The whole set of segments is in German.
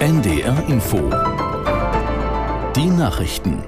NDR Info. Die Nachrichten.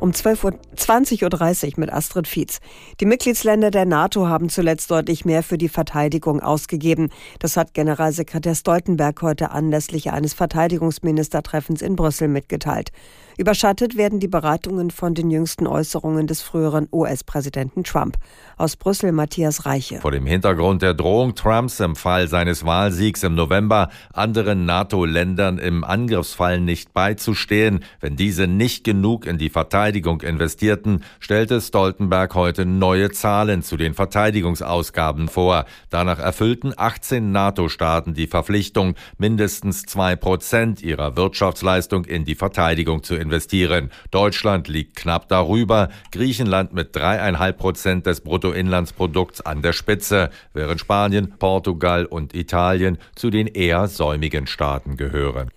Um 20.30 Uhr mit Astrid Fietz. Die Mitgliedsländer der NATO haben zuletzt deutlich mehr für die Verteidigung ausgegeben. Das hat Generalsekretär Stoltenberg heute anlässlich eines Verteidigungsministertreffens in Brüssel mitgeteilt. Überschattet werden die Beratungen von den jüngsten Äußerungen des früheren US-Präsidenten Trump. Aus Brüssel Matthias Reiche. Vor dem Hintergrund der Drohung Trumps im Fall seines Wahlsiegs im November, anderen NATO-Ländern im Angriffsfall nicht beizustehen, wenn diese nicht genug in die Verteidigung investierten, stellte Stoltenberg heute neue Zahlen zu den Verteidigungsausgaben vor. Danach erfüllten 18 NATO-Staaten die Verpflichtung, mindestens zwei Prozent ihrer Wirtschaftsleistung in die Verteidigung zu investieren investieren. Deutschland liegt knapp darüber, Griechenland mit dreieinhalb Prozent des Bruttoinlandsprodukts an der Spitze, während Spanien, Portugal und Italien zu den eher säumigen Staaten gehören.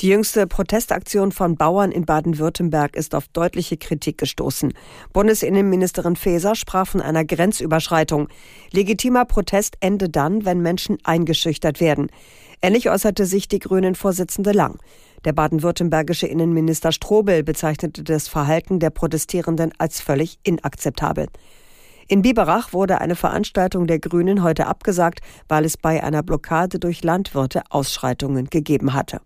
Die jüngste Protestaktion von Bauern in Baden-Württemberg ist auf deutliche Kritik gestoßen. Bundesinnenministerin Faeser sprach von einer Grenzüberschreitung. Legitimer Protest ende dann, wenn Menschen eingeschüchtert werden. Ähnlich äußerte sich die Grünen-Vorsitzende Lang. Der baden-württembergische Innenminister Strobel bezeichnete das Verhalten der Protestierenden als völlig inakzeptabel. In Biberach wurde eine Veranstaltung der Grünen heute abgesagt, weil es bei einer Blockade durch Landwirte Ausschreitungen gegeben hatte.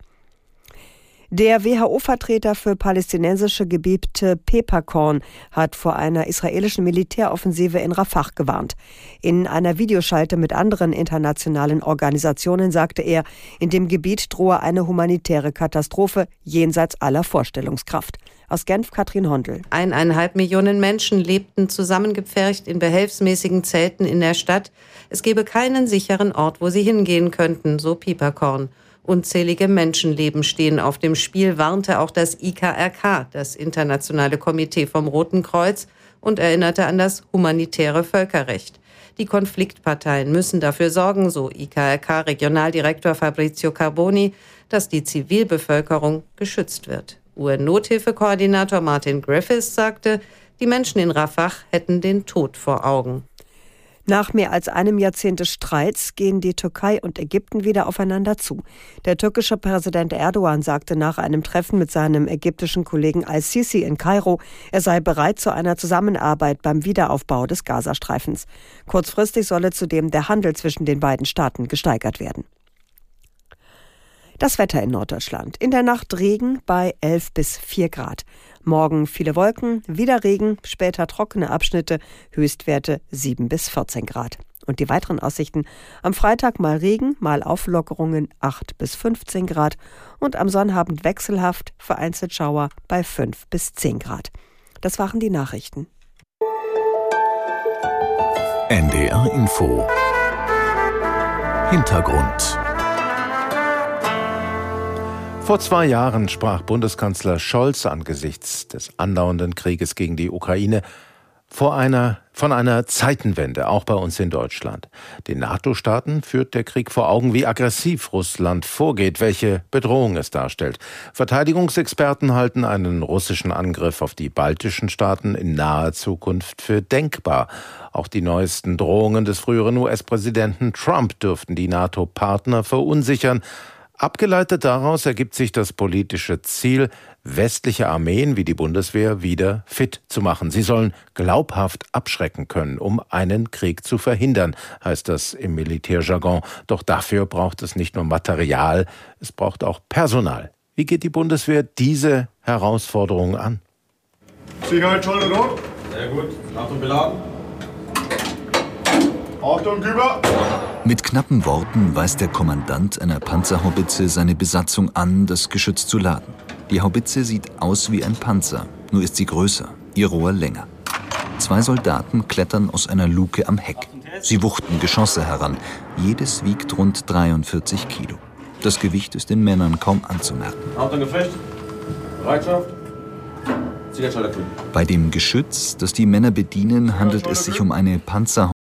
Der WHO-Vertreter für palästinensische Gebiete Pepakorn hat vor einer israelischen Militäroffensive in Rafah gewarnt. In einer Videoschalte mit anderen internationalen Organisationen sagte er, in dem Gebiet drohe eine humanitäre Katastrophe jenseits aller Vorstellungskraft. Aus Genf Katrin Hondel. Eineinhalb Millionen Menschen lebten zusammengepfercht in behelfsmäßigen Zelten in der Stadt. Es gebe keinen sicheren Ort, wo sie hingehen könnten, so Pieperkorn. Unzählige Menschenleben stehen auf dem Spiel, warnte auch das IKRK, das Internationale Komitee vom Roten Kreuz, und erinnerte an das humanitäre Völkerrecht. Die Konfliktparteien müssen dafür sorgen, so IKRK-Regionaldirektor Fabrizio Carboni, dass die Zivilbevölkerung geschützt wird. UN-Nothilfekoordinator Martin Griffiths sagte, die Menschen in Rafah hätten den Tod vor Augen. Nach mehr als einem Jahrzehnt des Streits gehen die Türkei und Ägypten wieder aufeinander zu. Der türkische Präsident Erdogan sagte nach einem Treffen mit seinem ägyptischen Kollegen al-Sisi in Kairo, er sei bereit zu einer Zusammenarbeit beim Wiederaufbau des Gazastreifens. Kurzfristig solle zudem der Handel zwischen den beiden Staaten gesteigert werden. Das Wetter in Norddeutschland. In der Nacht Regen bei 11 bis 4 Grad. Morgen viele Wolken, wieder Regen, später trockene Abschnitte, Höchstwerte 7 bis 14 Grad. Und die weiteren Aussichten. Am Freitag mal Regen, mal Auflockerungen 8 bis 15 Grad und am Sonnabend wechselhaft, vereinzelt Schauer bei 5 bis 10 Grad. Das waren die Nachrichten. NDR Info Hintergrund vor zwei Jahren sprach Bundeskanzler Scholz angesichts des andauernden Krieges gegen die Ukraine einer, von einer Zeitenwende, auch bei uns in Deutschland. Den NATO-Staaten führt der Krieg vor Augen, wie aggressiv Russland vorgeht, welche Bedrohung es darstellt. Verteidigungsexperten halten einen russischen Angriff auf die baltischen Staaten in naher Zukunft für denkbar. Auch die neuesten Drohungen des früheren US-Präsidenten Trump dürften die NATO-Partner verunsichern. Abgeleitet daraus ergibt sich das politische Ziel, westliche Armeen wie die Bundeswehr wieder fit zu machen. Sie sollen glaubhaft abschrecken können, um einen Krieg zu verhindern, heißt das im Militärjargon. Doch dafür braucht es nicht nur Material, es braucht auch Personal. Wie geht die Bundeswehr diese Herausforderung an? Sicherheitsschalter dort. Sehr gut. Achtung beladen. Achtung, Küber. Mit knappen Worten weist der Kommandant einer Panzerhaubitze seine Besatzung an, das Geschütz zu laden. Die Haubitze sieht aus wie ein Panzer, nur ist sie größer, ihr Rohr länger. Zwei Soldaten klettern aus einer Luke am Heck. Sie wuchten Geschosse heran. Jedes wiegt rund 43 Kilo. Das Gewicht ist den Männern kaum anzumerken. Achtung, Gefecht. Bereitschaft. Bei dem Geschütz, das die Männer bedienen, handelt es sich um eine Panzerhaubitze